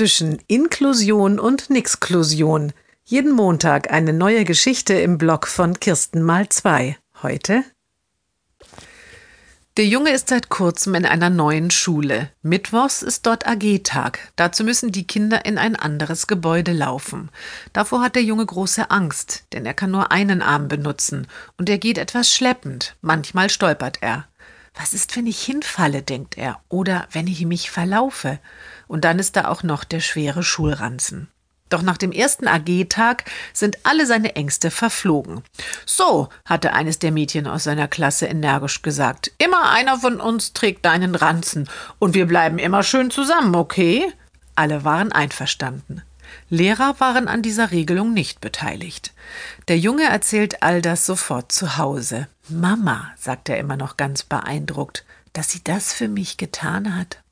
zwischen Inklusion und Nixklusion. Jeden Montag eine neue Geschichte im Blog von Kirsten mal zwei. Heute der Junge ist seit kurzem in einer neuen Schule. Mittwochs ist dort AG-Tag. Dazu müssen die Kinder in ein anderes Gebäude laufen. Davor hat der Junge große Angst, denn er kann nur einen Arm benutzen und er geht etwas schleppend. Manchmal stolpert er. Was ist, wenn ich hinfalle, denkt er, oder wenn ich mich verlaufe? Und dann ist da auch noch der schwere Schulranzen. Doch nach dem ersten AG-Tag sind alle seine Ängste verflogen. So, hatte eines der Mädchen aus seiner Klasse energisch gesagt, immer einer von uns trägt deinen Ranzen und wir bleiben immer schön zusammen, okay? Alle waren einverstanden. Lehrer waren an dieser Regelung nicht beteiligt. Der Junge erzählt all das sofort zu Hause. Mama, sagt er immer noch ganz beeindruckt, dass sie das für mich getan hat.